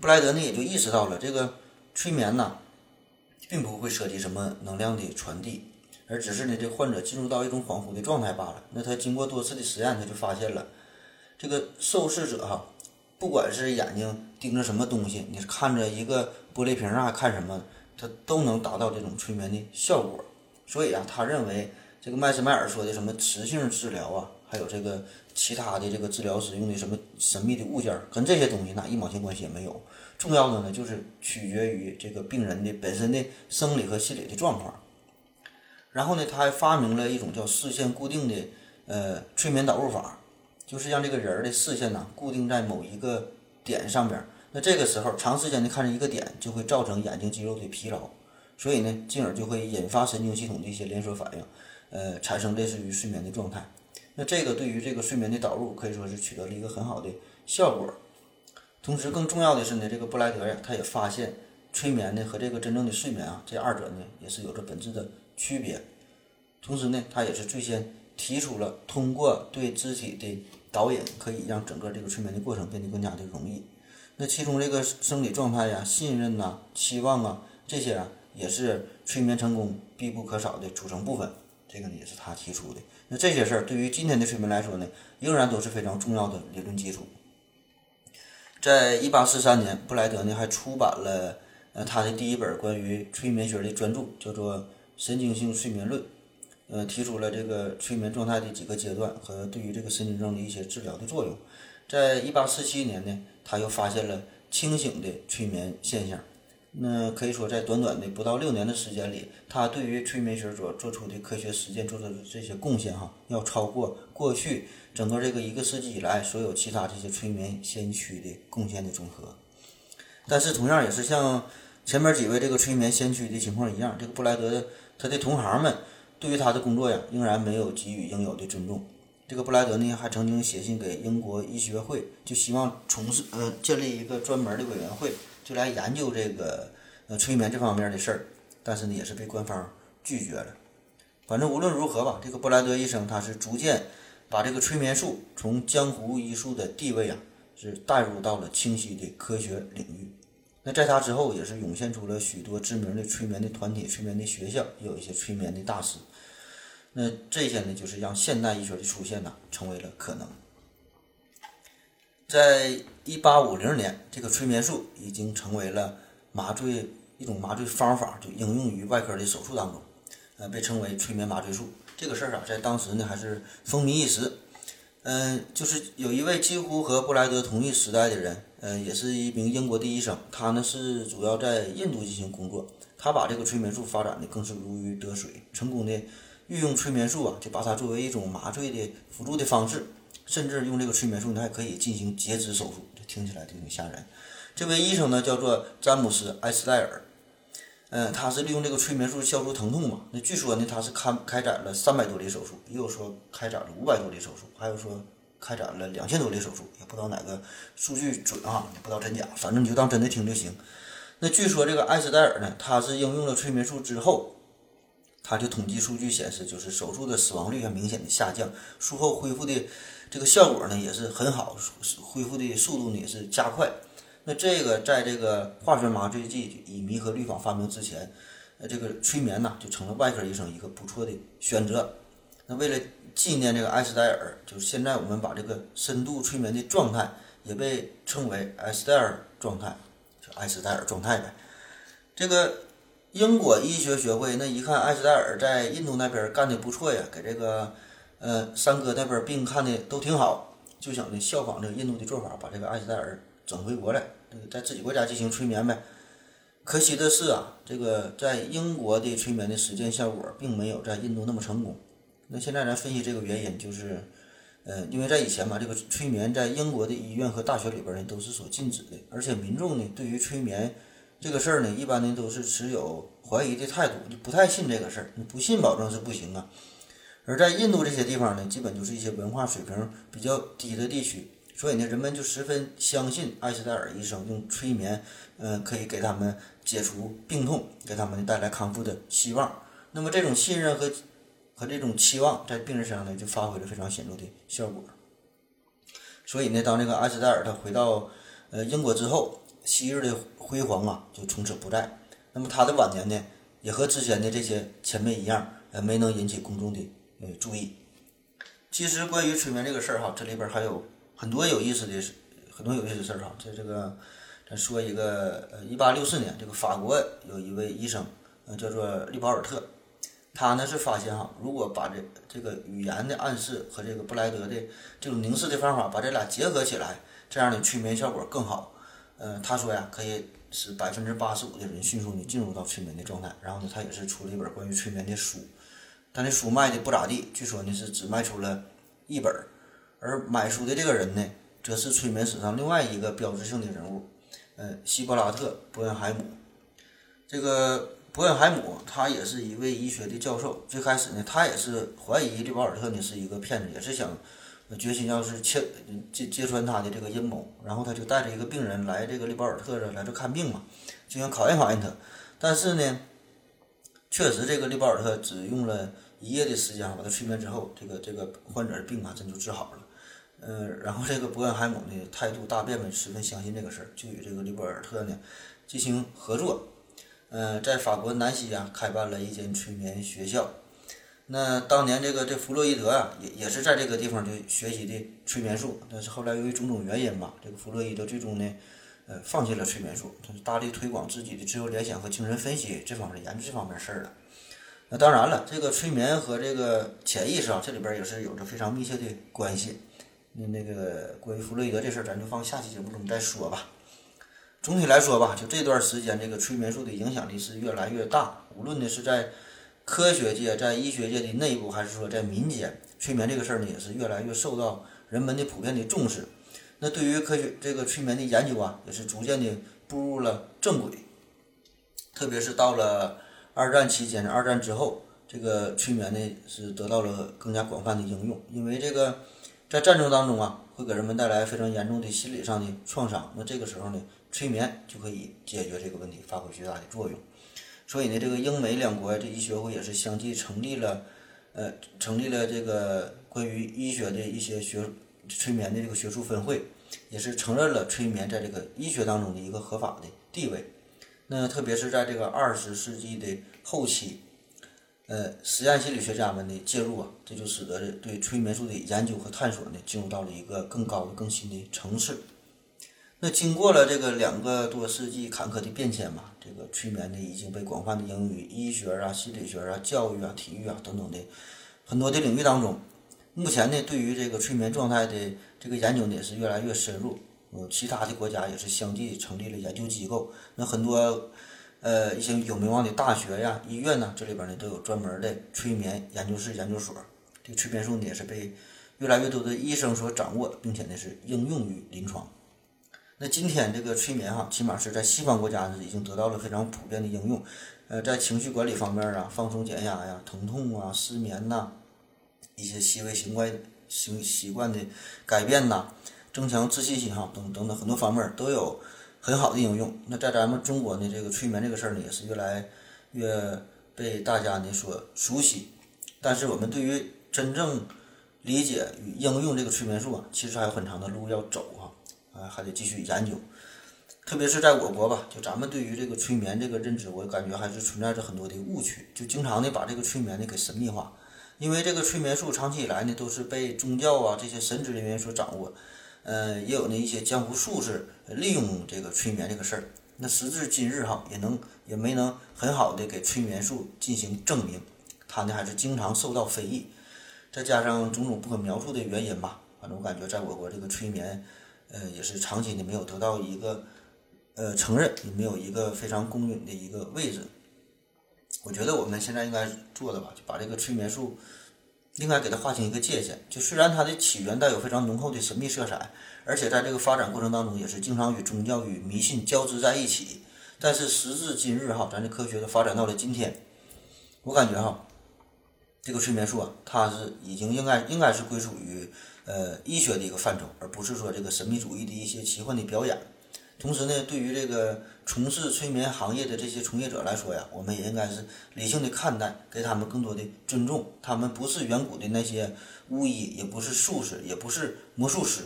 布莱德呢也就意识到了这个催眠呢，并不会涉及什么能量的传递，而只是呢这患者进入到一种恍惚的状态罢了。那他经过多次的实验，他就发现了这个受试者哈。不管是眼睛盯着什么东西，你看着一个玻璃瓶啊，看什么，它都能达到这种催眠的效果。所以啊，他认为这个麦斯迈尔说的什么磁性治疗啊，还有这个其他的这个治疗使用的什么神秘的物件，跟这些东西那一毛钱关系也没有。重要的呢，就是取决于这个病人的本身的生理和心理的状况。然后呢，他还发明了一种叫视线固定的呃催眠导入法。就是让这个人的视线呢固定在某一个点上边，那这个时候长时间的看着一个点，就会造成眼睛肌肉的疲劳，所以呢，进而就会引发神经系统的一些连锁反应，呃，产生类似于睡眠的状态。那这个对于这个睡眠的导入可以说是取得了一个很好的效果。同时，更重要的是呢，这个布莱德呀，他也发现催眠呢和这个真正的睡眠啊，这二者呢也是有着本质的区别。同时呢，他也是最先提出了通过对肢体的导引，可以让整个这个催眠的过程变得更加的容易。那其中这个生理状态呀、信任呐、期望啊这些啊，也是催眠成功必不可少的组成部分。这个呢也是他提出的。那这些事儿对于今天的催眠来说呢，仍然都是非常重要的理论基础。在一八四三年，布莱德呢还出版了呃他的第一本关于催眠学的专著，叫做《神经性睡眠论》，呃提出了这个催眠状态的几个阶段和对于这个神经症的一些治疗的作用。在一八四七年呢，他又发现了清醒的催眠现象。那可以说，在短短的不到六年的时间里，他对于催眠学所做出的科学实践做出的这些贡献，哈，要超过过去整个这个一个世纪以来所有其他这些催眠先驱的贡献的总和。但是，同样也是像前面几位这个催眠先驱的情况一样，这个布莱德他的同行们对于他的工作呀，仍然没有给予应有的尊重。这个布莱德呢，还曾经写信给英国医学会，就希望从事呃建立一个专门的委员会。就来研究这个呃催眠这方面的事儿，但是呢也是被官方拒绝了。反正无论如何吧，这个布莱德医生他是逐渐把这个催眠术从江湖医术的地位啊，是带入到了清晰的科学领域。那在他之后也是涌现出了许多知名的催眠的团体、催眠的学校，也有一些催眠的大师。那这些呢，就是让现代医学的出现呢，成为了可能。在一八五零年，这个催眠术已经成为了麻醉一种麻醉方法，就应用于外科的手术当中，呃，被称为催眠麻醉术。这个事儿啊，在当时呢还是风靡一时。嗯，就是有一位几乎和布莱德同一时代的人，嗯，也是一名英国的医生，他呢是主要在印度进行工作，他把这个催眠术发展的更是如鱼得水，成功的运用催眠术啊，就把它作为一种麻醉的辅助的方式。甚至用这个催眠术，呢还可以进行截肢手术，这听起来就挺吓人。这位医生呢，叫做詹姆斯·埃斯戴尔，嗯，他是利用这个催眠术消除疼痛嘛。那据说呢，他是开开展了三百多例手术，也有说开展了五百多例手术，还有说开展了两千多例手术，也不知道哪个数据准啊，也不知道真假，反正你就当真的听就行。那据说这个埃斯戴尔呢，他是应用了催眠术之后，他就统计数据显示，就是手术的死亡率还明显的下降，术后恢复的。这个效果呢也是很好，恢复的速度呢也是加快。那这个在这个化学麻醉剂乙醚和氯仿发明之前，呃，这个催眠呢就成了外科医生一个不错的选择。那为了纪念这个埃斯戴尔，就是现在我们把这个深度催眠的状态也被称为埃斯戴尔状态，就埃斯戴尔状态呗。这个英国医学学会那一看埃斯戴尔在印度那边干的不错呀，给这个。呃，三哥那边病看的都挺好，就想呢效仿这个印度的做法，把这个艾斯戴尔整回国来，在自己国家进行催眠呗。可惜的是啊，这个在英国的催眠的实践效果并没有在印度那么成功。那现在咱分析这个原因，就是，呃，因为在以前嘛，这个催眠在英国的医院和大学里边呢都是所禁止的，而且民众呢对于催眠这个事儿呢，一般呢都是持有怀疑的态度，就不太信这个事儿，你不信保证是不行啊。而在印度这些地方呢，基本就是一些文化水平比较低的地区，所以呢，人们就十分相信艾斯戴尔医生用催眠，嗯，可以给他们解除病痛，给他们带来康复的希望。那么这种信任和和这种期望，在病人身上呢，就发挥了非常显著的效果。所以呢，当这个艾斯戴尔他回到呃英国之后，昔日的辉煌啊，就从此不在。那么他的晚年呢，也和之前的这些前辈一样，呃，没能引起公众的。呃，注意，其实关于催眠这个事儿哈，这里边还有很多有意思的事，很多有意思的事儿哈。在这个，咱说一个，呃，一八六四年，这个法国有一位医生，呃，叫做利保尔特，他呢是发现哈，如果把这这个语言的暗示和这个布莱德的这种凝视的方法，把这俩结合起来，这样的催眠效果更好。呃，他说呀，可以使百分之八十五的人迅速的进入到催眠的状态。然后呢，他也是出了一本关于催眠的书。但那书卖的不咋地，据说呢是只卖出了一本儿，而买书的这个人呢，则是催眠史上另外一个标志性的人物，呃，希伯拉特·伯恩海姆。这个伯恩海姆他也是一位医学的教授，最开始呢，他也是怀疑利保尔特呢是一个骗子，也是想决心要是揭揭揭穿他的这个阴谋，然后他就带着一个病人来这个利保尔特这来这看病嘛，就想考验考验他，但是呢，确实这个利保尔特只用了一夜的时间把他催眠之后，这个这个患者的病啊真就治好了。呃，然后这个伯恩海姆呢态度大变，十分相信这个事儿，就与这个利伯尔特呢进行合作。呃，在法国南希啊开办了一间催眠学校。那当年这个这弗洛伊德啊，也也是在这个地方就学习的催眠术，但是后来由于种种原因吧，这个弗洛伊德最终呢，呃，放弃了催眠术，他是大力推广自己的自由联想和精神分析这方面研究这方面事儿了。那当然了，这个催眠和这个潜意识啊，这里边也是有着非常密切的关系。那那个关于弗洛伊德这事儿，咱就放下期节目中再说吧。总体来说吧，就这段时间，这个催眠术的影响力是越来越大。无论呢是在科学界、在医学界的内部，还是说在民间，催眠这个事儿呢，也是越来越受到人们的普遍的重视。那对于科学这个催眠的研究啊，也是逐渐的步入了正轨。特别是到了二战期间、二战之后，这个催眠呢是得到了更加广泛的应用。因为这个在战争当中啊，会给人们带来非常严重的心理上的创伤。那这个时候呢，催眠就可以解决这个问题，发挥巨大的作用。所以呢，这个英美两国这医学会也是相继成立了，呃，成立了这个关于医学的一些学催眠的这个学术分会，也是承认了催眠在这个医学当中的一个合法的地位。那特别是在这个二十世纪的后期，呃，实验心理学家们的介入啊，这就使得对催眠术的研究和探索呢，进入到了一个更高的、更新的层次。那经过了这个两个多世纪坎坷的变迁嘛，这个催眠呢已经被广泛的应用于医学啊、心理学啊、教育啊、体育啊等等的很多的领域当中。目前呢，对于这个催眠状态的这个研究呢也是越来越深入。呃，其他的国家也是相继成立了研究机构。那很多呃一些有名望的大学呀、医院呢，这里边呢都有专门的催眠研究室、研究所。这个催眠术呢也是被越来越多的医生所掌握，并且呢是应用于临床。那今天这个催眠哈，起码是在西方国家呢已经得到了非常普遍的应用。呃，在情绪管理方面啊，放松减压呀、疼痛啊、失眠呐，一些细微习惯、行习惯的改变呐，增强自信心哈，等等等很多方面都有很好的应用。那在咱们中国呢，这个催眠这个事儿呢，也是越来越被大家呢所熟悉。但是我们对于真正理解与应用这个催眠术啊，其实还有很长的路要走哈。啊，还得继续研究，特别是在我国吧，就咱们对于这个催眠这个认知，我感觉还是存在着很多的误区，就经常的把这个催眠呢给神秘化，因为这个催眠术长期以来呢都是被宗教啊这些神职人员所掌握，呃，也有那一些江湖术士利用这个催眠这个事儿，那时至今日哈，也能也没能很好的给催眠术进行证明，他呢还是经常受到非议，再加上种种不可描述的原因吧，反正我感觉在我国这个催眠。呃，也是长期的没有得到一个呃承认，也没有一个非常公允的一个位置。我觉得我们现在应该做的吧，就把这个催眠术应该给它划清一个界限。就虽然它的起源带有非常浓厚的神秘色彩，而且在这个发展过程当中也是经常与宗教与迷信交织在一起，但是时至今日哈，咱这科学的发展到了今天，我感觉哈，这个催眠术啊，它是已经应该应该是归属于。呃，医学的一个范畴，而不是说这个神秘主义的一些奇幻的表演。同时呢，对于这个从事催眠行业的这些从业者来说呀，我们也应该是理性的看待，给他们更多的尊重。他们不是远古的那些巫医，也不是术士，也不是魔术师。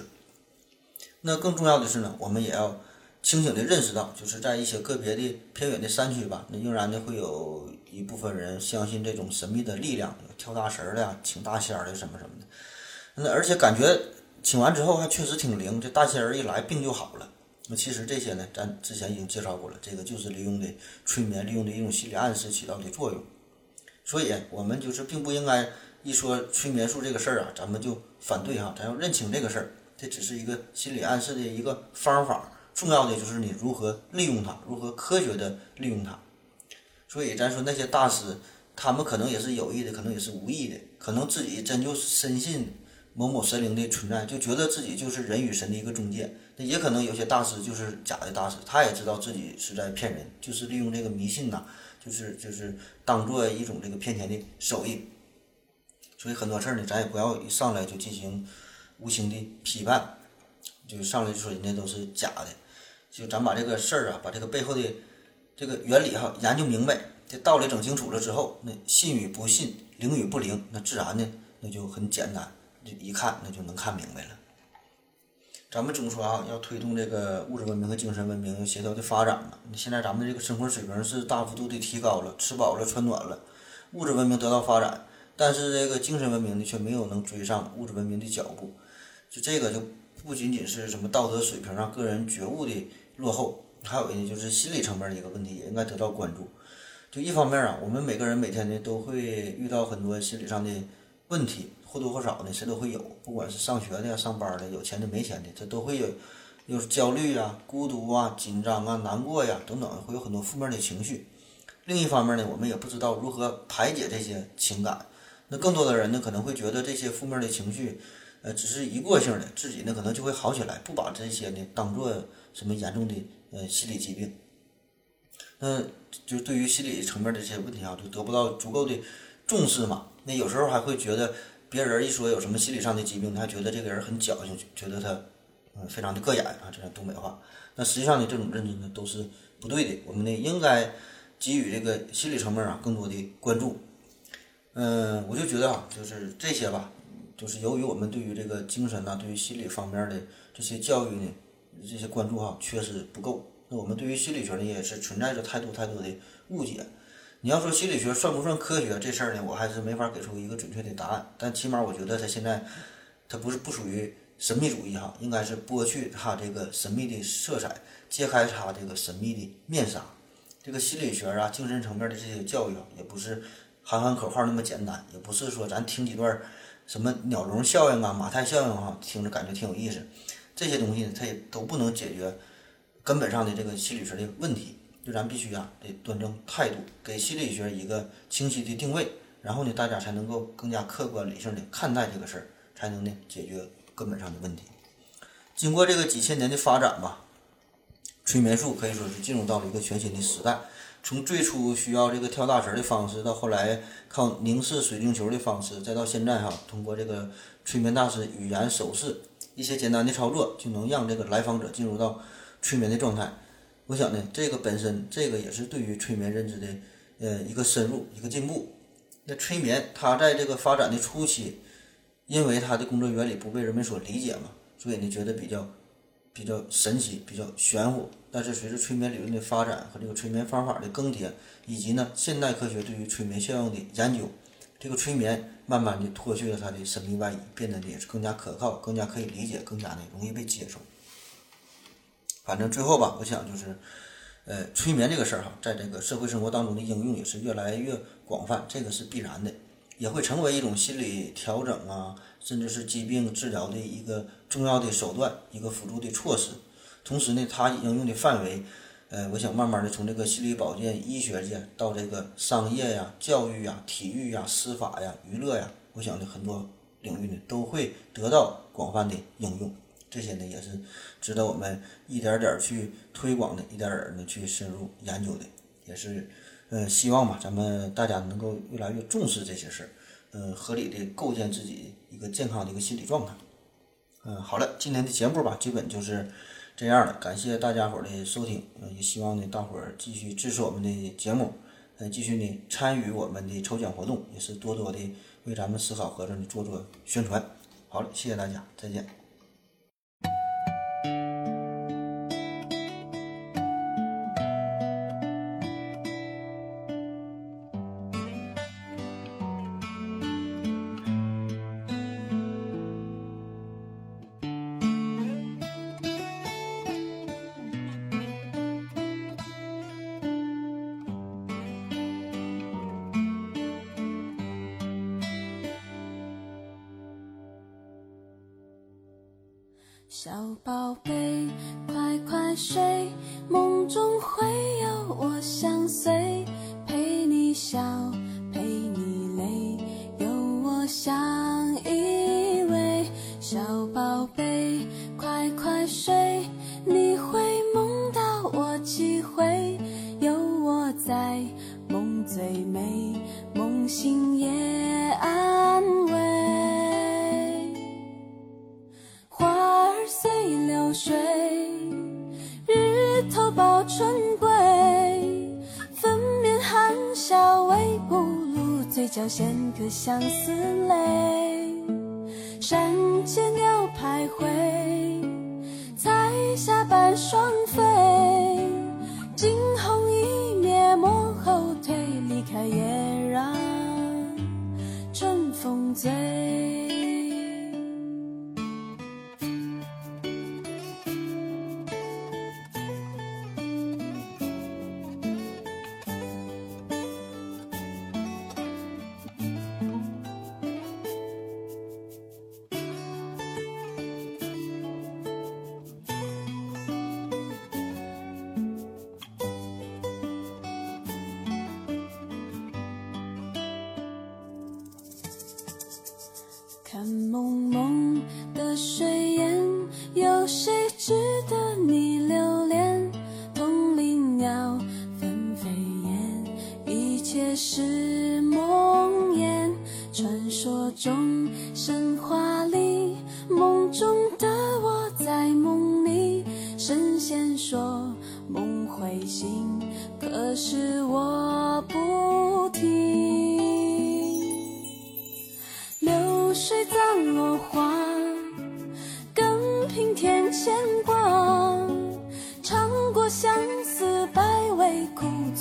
那更重要的是呢，我们也要清醒的认识到，就是在一些个别的偏远的山区吧，那仍然呢会有一部分人相信这种神秘的力量，跳大神的呀，请大仙的什么什么的。那而且感觉请完之后还确实挺灵，这大仙儿一来病就好了。那其实这些呢，咱之前已经介绍过了，这个就是利用的催眠，利用的一种心理暗示起到的作用。所以，我们就是并不应该一说催眠术这个事儿啊，咱们就反对哈，咱要认清这个事儿，这只是一个心理暗示的一个方法，重要的就是你如何利用它，如何科学的利用它。所以，咱说那些大师，他们可能也是有意的，可能也是无意的，可能自己真就深信。某某神灵的存在，就觉得自己就是人与神的一个中介。那也可能有些大师就是假的大师，他也知道自己是在骗人，就是利用这个迷信呐，就是就是当做一种这个骗钱的手艺。所以很多事儿呢，咱也不要一上来就进行无情的批判，就上来就说人家都是假的。就咱把这个事儿啊，把这个背后的这个原理哈研究明白，这道理整清楚了之后，那信与不信，灵与不灵，那自然呢，那就很简单，就一看那就能看明白了。咱们总说啊，要推动这个物质文明和精神文明协调的发展嘛。现在咱们这个生活水平是大幅度的提高了，吃饱了穿暖了，物质文明得到发展。但是这个精神文明呢，却没有能追上物质文明的脚步，就这个就不仅仅是什么道德水平上个人觉悟的落后，还有呢就是心理层面的一个问题，也应该得到关注。就一方面啊，我们每个人每天呢都会遇到很多心理上的问题，或多或少呢谁都会有，不管是上学的、上班的、有钱的、没钱的，这都会有，有焦虑啊、孤独啊、紧张啊、难过呀等等，会有很多负面的情绪。另一方面呢，我们也不知道如何排解这些情感。那更多的人呢，可能会觉得这些负面的情绪，呃，只是一过性的，自己呢可能就会好起来，不把这些呢当做什么严重的呃心理疾病。那就对于心理层面的这些问题啊，就得不到足够的重视嘛。那有时候还会觉得别人一说有什么心理上的疾病，他觉得这个人很矫情，觉得他嗯非常的膈眼啊，这是东北话。那实际上呢，这种认知呢都是不对的。我们呢应该给予这个心理层面啊更多的关注。嗯，我就觉得啊，就是这些吧，就是由于我们对于这个精神呐，对于心理方面的这些教育呢，这些关注哈，确实不够。那我们对于心理学呢，也是存在着太多太多的误解。你要说心理学算不算科学这事儿呢，我还是没法给出一个准确的答案。但起码我觉得它现在，它不是不属于神秘主义哈，应该是剥去它这个神秘的色彩，揭开它这个神秘的面纱。这个心理学啊，精神层面的这些教育啊，也不是。喊喊口号那么简单，也不是说咱听几段什么鸟笼效应啊、马太效应哈，听着感觉挺有意思。这些东西它也都不能解决根本上的这个心理学的问题。就咱必须啊，得端正态度，给心理学一个清晰的定位，然后呢，大家才能够更加客观理性的看待这个事儿，才能呢解决根本上的问题。经过这个几千年的发展吧，催眠术可以说是进入到了一个全新的时代。从最初需要这个跳大神的方式，到后来靠凝视水晶球的方式，再到现在哈，通过这个催眠大师语言手势一些简单的操作，就能让这个来访者进入到催眠的状态。我想呢，这个本身这个也是对于催眠认知的呃一个深入一个进步。那催眠它在这个发展的初期，因为它的工作原理不被人们所理解嘛，所以呢觉得比较比较神奇，比较玄乎。但是随着催眠理论的发展和这个催眠方法的更迭，以及呢现代科学对于催眠效应的研究，这个催眠慢慢的脱去了它的神秘外衣，变得也是更加可靠、更加可以理解、更加的容易被接受。反正最后吧，我想就是，呃，催眠这个事儿哈，在这个社会生活当中的应用也是越来越广泛，这个是必然的，也会成为一种心理调整啊，甚至是疾病治疗的一个重要的手段，一个辅助的措施。同时呢，它应用的范围，呃，我想慢慢的从这个心理保健、医学界到这个商业呀、教育呀、体育呀、司法呀、娱乐呀，我想呢很多领域呢都会得到广泛的应用。这些呢也是值得我们一点点去推广的，一点点呢去深入研究的。也是，呃，希望吧，咱们大家能够越来越重视这些事儿，呃，合理的构建自己一个健康的一个心理状态。嗯，好了，今天的节目吧，基本就是。这样了，感谢大家伙儿的收听，呃，也希望呢大伙儿继续支持我们的节目，呃，继续呢参与我们的抽奖活动，也是多多的为咱们思考盒子呢做做宣传。好了，谢谢大家，再见。宝贝快快睡你会梦到我几回有我在梦最美梦醒也安慰。花儿随流水日头抱春归粉面含笑微不露嘴角衔颗相思泪山间鸟徘徊彩霞伴双飞惊鸿一瞥莫后退离开也让春风醉。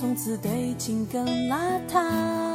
从此对情更邋遢。